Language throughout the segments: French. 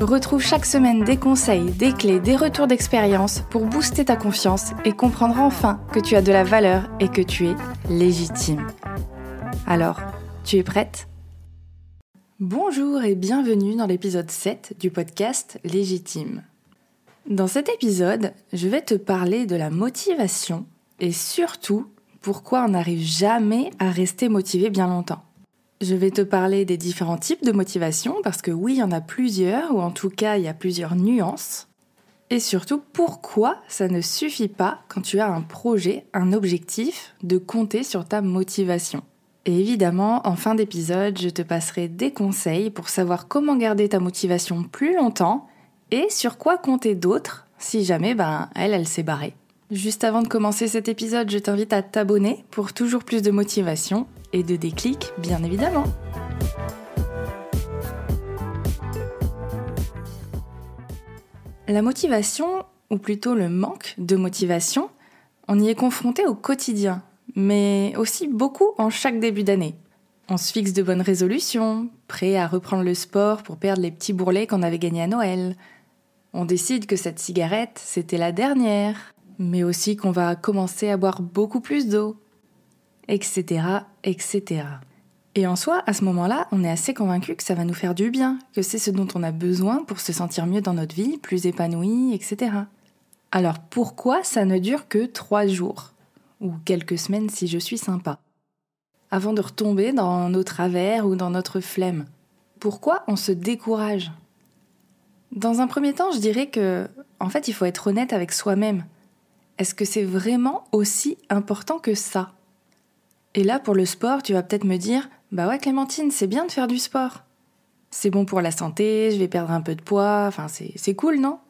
Retrouve chaque semaine des conseils, des clés, des retours d'expérience pour booster ta confiance et comprendre enfin que tu as de la valeur et que tu es légitime. Alors, tu es prête? Bonjour et bienvenue dans l'épisode 7 du podcast Légitime. Dans cet épisode, je vais te parler de la motivation et surtout pourquoi on n'arrive jamais à rester motivé bien longtemps. Je vais te parler des différents types de motivation parce que oui, il y en a plusieurs, ou en tout cas, il y a plusieurs nuances. Et surtout, pourquoi ça ne suffit pas quand tu as un projet, un objectif, de compter sur ta motivation? Et évidemment, en fin d'épisode, je te passerai des conseils pour savoir comment garder ta motivation plus longtemps et sur quoi compter d'autres si jamais ben, elle, elle s'est barrée. Juste avant de commencer cet épisode, je t'invite à t'abonner pour toujours plus de motivation et de déclic, bien évidemment. La motivation, ou plutôt le manque de motivation, on y est confronté au quotidien, mais aussi beaucoup en chaque début d'année. On se fixe de bonnes résolutions, prêt à reprendre le sport pour perdre les petits bourrelets qu'on avait gagnés à Noël. On décide que cette cigarette, c'était la dernière, mais aussi qu'on va commencer à boire beaucoup plus d'eau, etc., etc. Et en soi, à ce moment-là, on est assez convaincu que ça va nous faire du bien, que c'est ce dont on a besoin pour se sentir mieux dans notre vie, plus épanoui, etc. Alors pourquoi ça ne dure que trois jours Ou quelques semaines si je suis sympa? Avant de retomber dans nos travers ou dans notre flemme. Pourquoi on se décourage? Dans un premier temps, je dirais que, en fait, il faut être honnête avec soi-même. Est-ce que c'est vraiment aussi important que ça? Et là, pour le sport, tu vas peut-être me dire Bah ouais, Clémentine, c'est bien de faire du sport. C'est bon pour la santé, je vais perdre un peu de poids, enfin, c'est cool, non?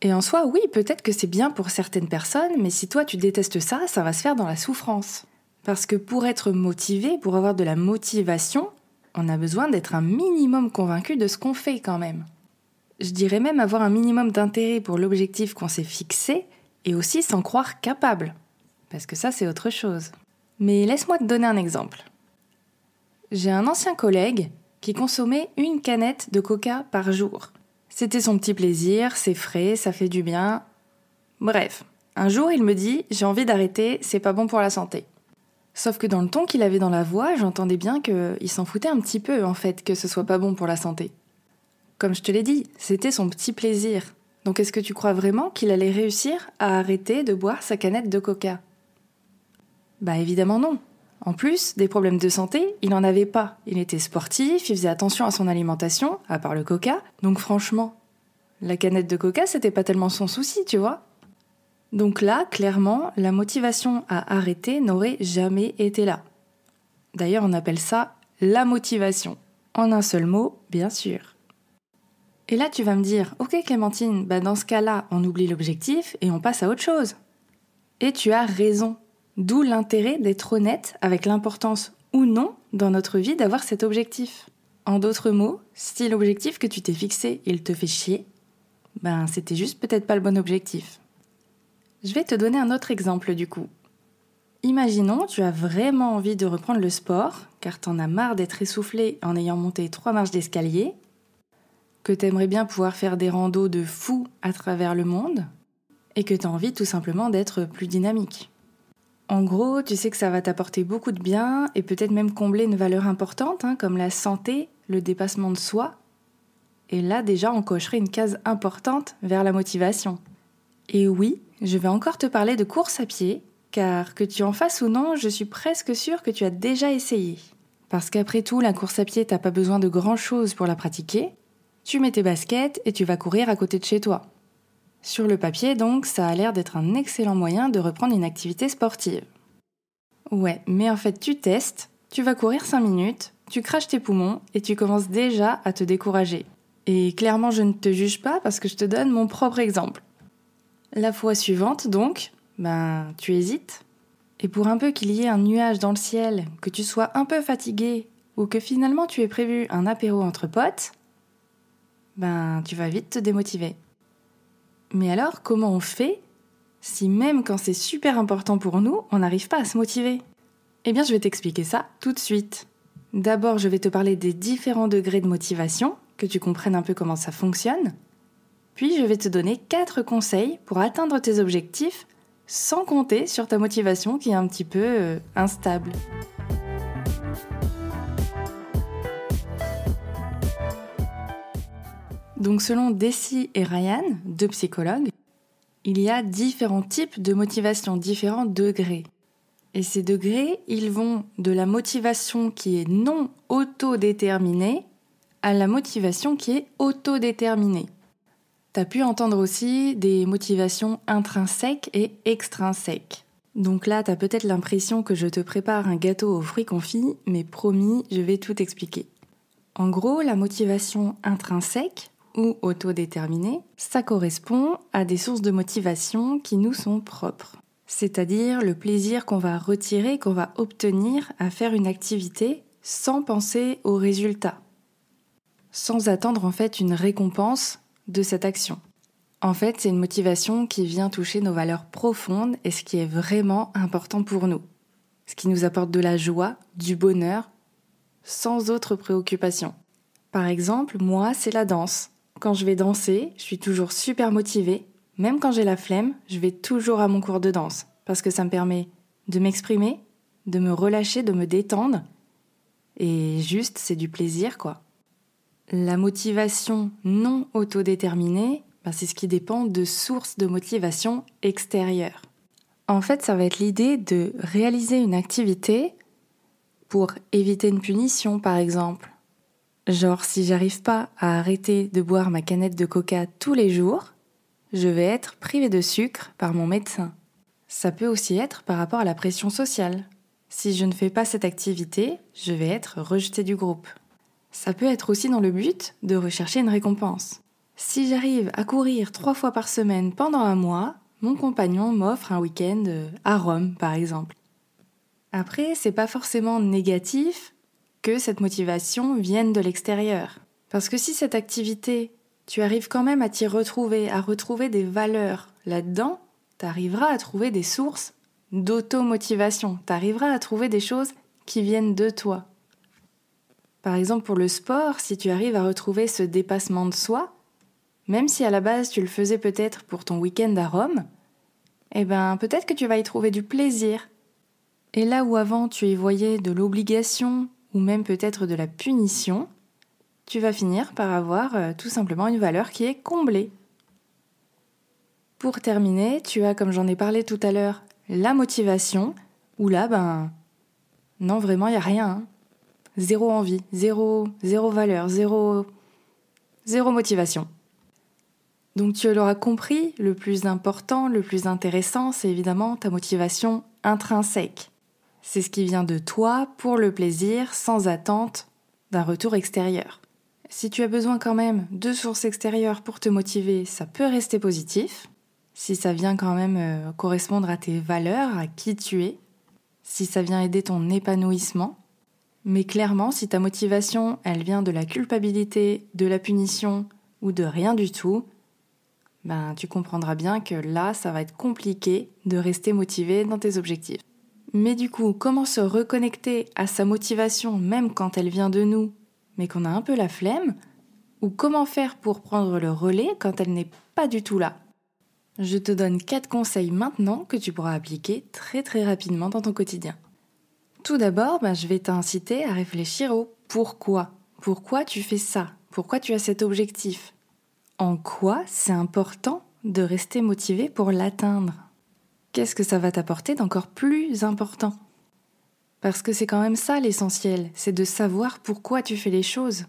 Et en soi, oui, peut-être que c'est bien pour certaines personnes, mais si toi tu détestes ça, ça va se faire dans la souffrance. Parce que pour être motivé, pour avoir de la motivation, on a besoin d'être un minimum convaincu de ce qu'on fait quand même. Je dirais même avoir un minimum d'intérêt pour l'objectif qu'on s'est fixé et aussi s'en croire capable. Parce que ça, c'est autre chose. Mais laisse-moi te donner un exemple. J'ai un ancien collègue qui consommait une canette de coca par jour. C'était son petit plaisir, c'est frais, ça fait du bien. Bref, un jour il me dit J'ai envie d'arrêter, c'est pas bon pour la santé. Sauf que dans le ton qu'il avait dans la voix, j'entendais bien qu'il s'en foutait un petit peu en fait que ce soit pas bon pour la santé. Comme je te l'ai dit, c'était son petit plaisir. Donc est-ce que tu crois vraiment qu'il allait réussir à arrêter de boire sa canette de coca? Bah évidemment non. En plus, des problèmes de santé, il n'en avait pas. Il était sportif, il faisait attention à son alimentation, à part le coca. Donc franchement, la canette de coca, c'était pas tellement son souci, tu vois. Donc là, clairement, la motivation à arrêter n'aurait jamais été là. D'ailleurs, on appelle ça la motivation. En un seul mot, bien sûr. Et là, tu vas me dire, ok Clémentine, bah dans ce cas-là, on oublie l'objectif et on passe à autre chose. Et tu as raison. D'où l'intérêt d'être honnête avec l'importance ou non dans notre vie d'avoir cet objectif. En d'autres mots, si l'objectif que tu t'es fixé, il te fait chier, ben c'était juste peut-être pas le bon objectif. Je vais te donner un autre exemple du coup. Imaginons, tu as vraiment envie de reprendre le sport, car t'en as marre d'être essoufflé en ayant monté trois marches d'escalier, que t'aimerais bien pouvoir faire des randos de fou à travers le monde, et que t'as envie tout simplement d'être plus dynamique. En gros, tu sais que ça va t'apporter beaucoup de bien et peut-être même combler une valeur importante, hein, comme la santé, le dépassement de soi. Et là, déjà, on cocherait une case importante vers la motivation. Et oui, je vais encore te parler de course à pied, car que tu en fasses ou non, je suis presque sûre que tu as déjà essayé. Parce qu'après tout, la course à pied, t'as pas besoin de grand chose pour la pratiquer. Tu mets tes baskets et tu vas courir à côté de chez toi. Sur le papier, donc, ça a l'air d'être un excellent moyen de reprendre une activité sportive. Ouais, mais en fait, tu testes, tu vas courir 5 minutes, tu craches tes poumons et tu commences déjà à te décourager. Et clairement, je ne te juge pas parce que je te donne mon propre exemple. La fois suivante, donc, ben, tu hésites. Et pour un peu qu'il y ait un nuage dans le ciel, que tu sois un peu fatigué, ou que finalement tu aies prévu un apéro entre potes, ben, tu vas vite te démotiver. Mais alors, comment on fait si même quand c'est super important pour nous, on n'arrive pas à se motiver? Eh bien, je vais t'expliquer ça tout de suite. D'abord, je vais te parler des différents degrés de motivation, que tu comprennes un peu comment ça fonctionne. Puis, je vais te donner quatre conseils pour atteindre tes objectifs sans compter sur ta motivation qui est un petit peu euh, instable. Donc selon Desi et Ryan, deux psychologues, il y a différents types de motivation, différents degrés. Et ces degrés, ils vont de la motivation qui est non autodéterminée à la motivation qui est autodéterminée. Tu as pu entendre aussi des motivations intrinsèques et extrinsèques. Donc là, tu as peut-être l'impression que je te prépare un gâteau aux fruits confits, mais promis, je vais tout expliquer. En gros, la motivation intrinsèque, ou autodéterminée, ça correspond à des sources de motivation qui nous sont propres. C'est-à-dire le plaisir qu'on va retirer, qu'on va obtenir à faire une activité sans penser au résultat. Sans attendre en fait une récompense de cette action. En fait, c'est une motivation qui vient toucher nos valeurs profondes et ce qui est vraiment important pour nous. Ce qui nous apporte de la joie, du bonheur, sans autre préoccupation. Par exemple, moi, c'est la danse. Quand je vais danser, je suis toujours super motivée. Même quand j'ai la flemme, je vais toujours à mon cours de danse parce que ça me permet de m'exprimer, de me relâcher, de me détendre. Et juste, c'est du plaisir, quoi. La motivation non autodéterminée, ben, c'est ce qui dépend de sources de motivation extérieures. En fait, ça va être l'idée de réaliser une activité pour éviter une punition, par exemple, Genre, si j'arrive pas à arrêter de boire ma canette de coca tous les jours, je vais être privé de sucre par mon médecin. Ça peut aussi être par rapport à la pression sociale. Si je ne fais pas cette activité, je vais être rejeté du groupe. Ça peut être aussi dans le but de rechercher une récompense. Si j'arrive à courir trois fois par semaine pendant un mois, mon compagnon m'offre un week-end à Rome, par exemple. Après, c'est pas forcément négatif, que cette motivation vienne de l'extérieur. Parce que si cette activité, tu arrives quand même à t'y retrouver, à retrouver des valeurs là-dedans, tu arriveras à trouver des sources d'automotivation, tu arriveras à trouver des choses qui viennent de toi. Par exemple, pour le sport, si tu arrives à retrouver ce dépassement de soi, même si à la base tu le faisais peut-être pour ton week-end à Rome, eh ben peut-être que tu vas y trouver du plaisir. Et là où avant tu y voyais de l'obligation, ou même peut-être de la punition, tu vas finir par avoir euh, tout simplement une valeur qui est comblée. Pour terminer, tu as, comme j'en ai parlé tout à l'heure, la motivation, où là, ben, non, vraiment, il n'y a rien. Hein. Zéro envie, zéro, zéro valeur, zéro, zéro motivation. Donc tu l'auras compris, le plus important, le plus intéressant, c'est évidemment ta motivation intrinsèque. C'est ce qui vient de toi pour le plaisir sans attente d'un retour extérieur. Si tu as besoin quand même de sources extérieures pour te motiver, ça peut rester positif. Si ça vient quand même euh, correspondre à tes valeurs, à qui tu es, si ça vient aider ton épanouissement. Mais clairement, si ta motivation, elle vient de la culpabilité, de la punition ou de rien du tout, ben tu comprendras bien que là, ça va être compliqué de rester motivé dans tes objectifs. Mais du coup, comment se reconnecter à sa motivation même quand elle vient de nous, mais qu'on a un peu la flemme? Ou comment faire pour prendre le relais quand elle n'est pas du tout là? Je te donne 4 conseils maintenant que tu pourras appliquer très très rapidement dans ton quotidien. Tout d'abord, ben, je vais t'inciter à réfléchir au pourquoi. Pourquoi tu fais ça? Pourquoi tu as cet objectif? En quoi c'est important de rester motivé pour l'atteindre? Qu'est-ce que ça va t'apporter d'encore plus important? Parce que c'est quand même ça l'essentiel, c'est de savoir pourquoi tu fais les choses.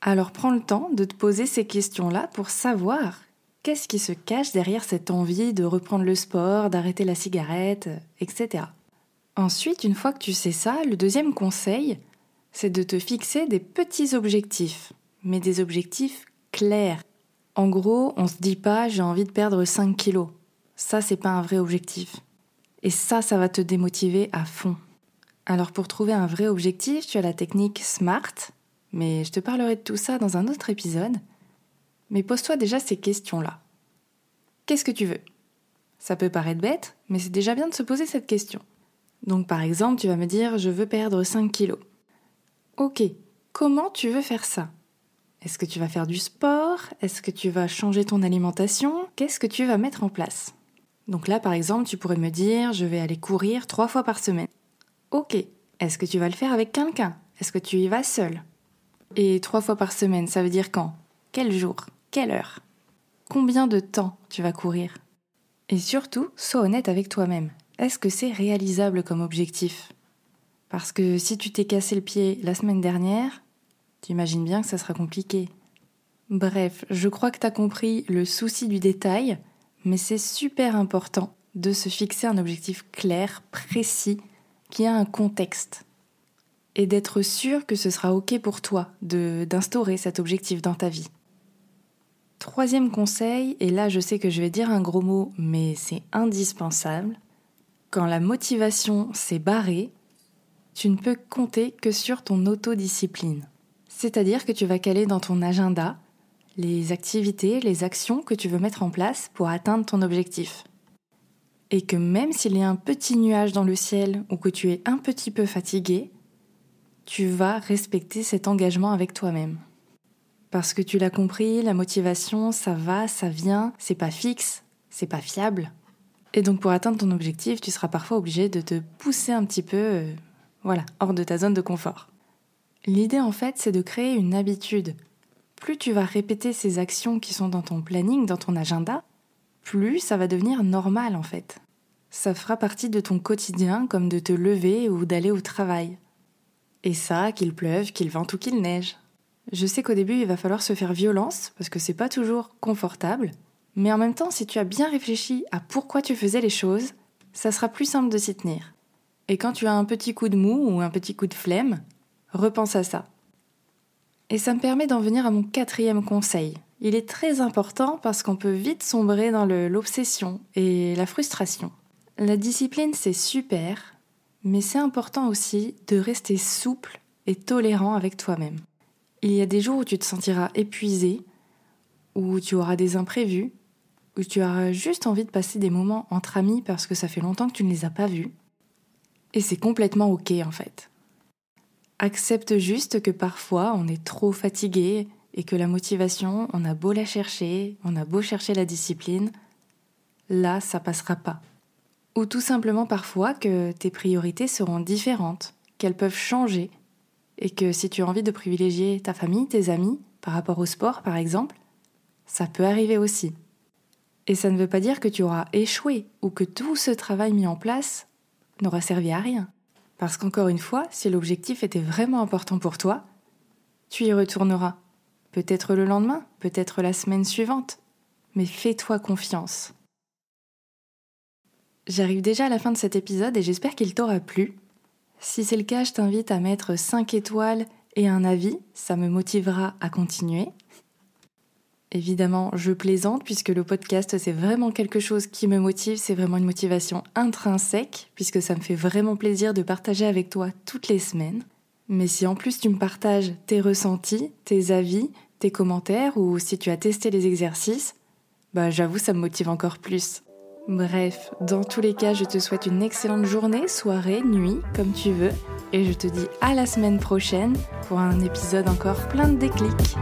Alors prends le temps de te poser ces questions-là pour savoir qu'est-ce qui se cache derrière cette envie de reprendre le sport, d'arrêter la cigarette, etc. Ensuite, une fois que tu sais ça, le deuxième conseil, c'est de te fixer des petits objectifs, mais des objectifs clairs. En gros, on se dit pas j'ai envie de perdre 5 kilos. Ça, c'est pas un vrai objectif. Et ça, ça va te démotiver à fond. Alors pour trouver un vrai objectif, tu as la technique SMART, mais je te parlerai de tout ça dans un autre épisode. Mais pose-toi déjà ces questions-là. Qu'est-ce que tu veux? Ça peut paraître bête, mais c'est déjà bien de se poser cette question. Donc par exemple, tu vas me dire je veux perdre 5 kilos. Ok, comment tu veux faire ça? Est-ce que tu vas faire du sport? Est-ce que tu vas changer ton alimentation? Qu'est-ce que tu vas mettre en place? Donc là par exemple, tu pourrais me dire je vais aller courir trois fois par semaine. Ok, est-ce que tu vas le faire avec quelqu'un? Est-ce que tu y vas seul? Et trois fois par semaine, ça veut dire quand? Quel jour? Quelle heure? Combien de temps tu vas courir? Et surtout, sois honnête avec toi-même. Est-ce que c'est réalisable comme objectif? Parce que si tu t'es cassé le pied la semaine dernière, tu imagines bien que ça sera compliqué. Bref, je crois que tu as compris le souci du détail, mais c'est super important de se fixer un objectif clair, précis, qui a un contexte. Et d'être sûr que ce sera OK pour toi d'instaurer cet objectif dans ta vie. Troisième conseil, et là je sais que je vais dire un gros mot, mais c'est indispensable, quand la motivation s'est barrée, tu ne peux compter que sur ton autodiscipline. C'est-à-dire que tu vas caler dans ton agenda les activités, les actions que tu veux mettre en place pour atteindre ton objectif. Et que même s'il y a un petit nuage dans le ciel ou que tu es un petit peu fatigué, tu vas respecter cet engagement avec toi-même. Parce que tu l'as compris, la motivation, ça va, ça vient, c'est pas fixe, c'est pas fiable. Et donc pour atteindre ton objectif, tu seras parfois obligé de te pousser un petit peu, euh, voilà, hors de ta zone de confort. L'idée en fait, c'est de créer une habitude. Plus tu vas répéter ces actions qui sont dans ton planning, dans ton agenda, plus ça va devenir normal en fait. Ça fera partie de ton quotidien comme de te lever ou d'aller au travail. Et ça, qu'il pleuve, qu'il vente ou qu'il neige. Je sais qu'au début, il va falloir se faire violence parce que c'est pas toujours confortable, mais en même temps, si tu as bien réfléchi à pourquoi tu faisais les choses, ça sera plus simple de s'y tenir. Et quand tu as un petit coup de mou ou un petit coup de flemme, repense à ça. Et ça me permet d'en venir à mon quatrième conseil. Il est très important parce qu'on peut vite sombrer dans l'obsession et la frustration. La discipline, c'est super, mais c'est important aussi de rester souple et tolérant avec toi-même. Il y a des jours où tu te sentiras épuisé, où tu auras des imprévus, où tu as juste envie de passer des moments entre amis parce que ça fait longtemps que tu ne les as pas vus. Et c'est complètement ok en fait. Accepte juste que parfois on est trop fatigué et que la motivation, on a beau la chercher, on a beau chercher la discipline, là ça passera pas. Ou tout simplement parfois que tes priorités seront différentes, qu'elles peuvent changer, et que si tu as envie de privilégier ta famille, tes amis, par rapport au sport par exemple, ça peut arriver aussi. Et ça ne veut pas dire que tu auras échoué ou que tout ce travail mis en place n'aura servi à rien. Parce qu'encore une fois, si l'objectif était vraiment important pour toi, tu y retourneras. Peut-être le lendemain, peut-être la semaine suivante. Mais fais-toi confiance. J'arrive déjà à la fin de cet épisode et j'espère qu'il t'aura plu. Si c'est le cas, je t'invite à mettre 5 étoiles et un avis, ça me motivera à continuer. Évidemment, je plaisante puisque le podcast, c'est vraiment quelque chose qui me motive, c'est vraiment une motivation intrinsèque puisque ça me fait vraiment plaisir de partager avec toi toutes les semaines. Mais si en plus tu me partages tes ressentis, tes avis, tes commentaires ou si tu as testé les exercices, bah j'avoue ça me motive encore plus. Bref, dans tous les cas, je te souhaite une excellente journée, soirée, nuit, comme tu veux, et je te dis à la semaine prochaine pour un épisode encore plein de déclics.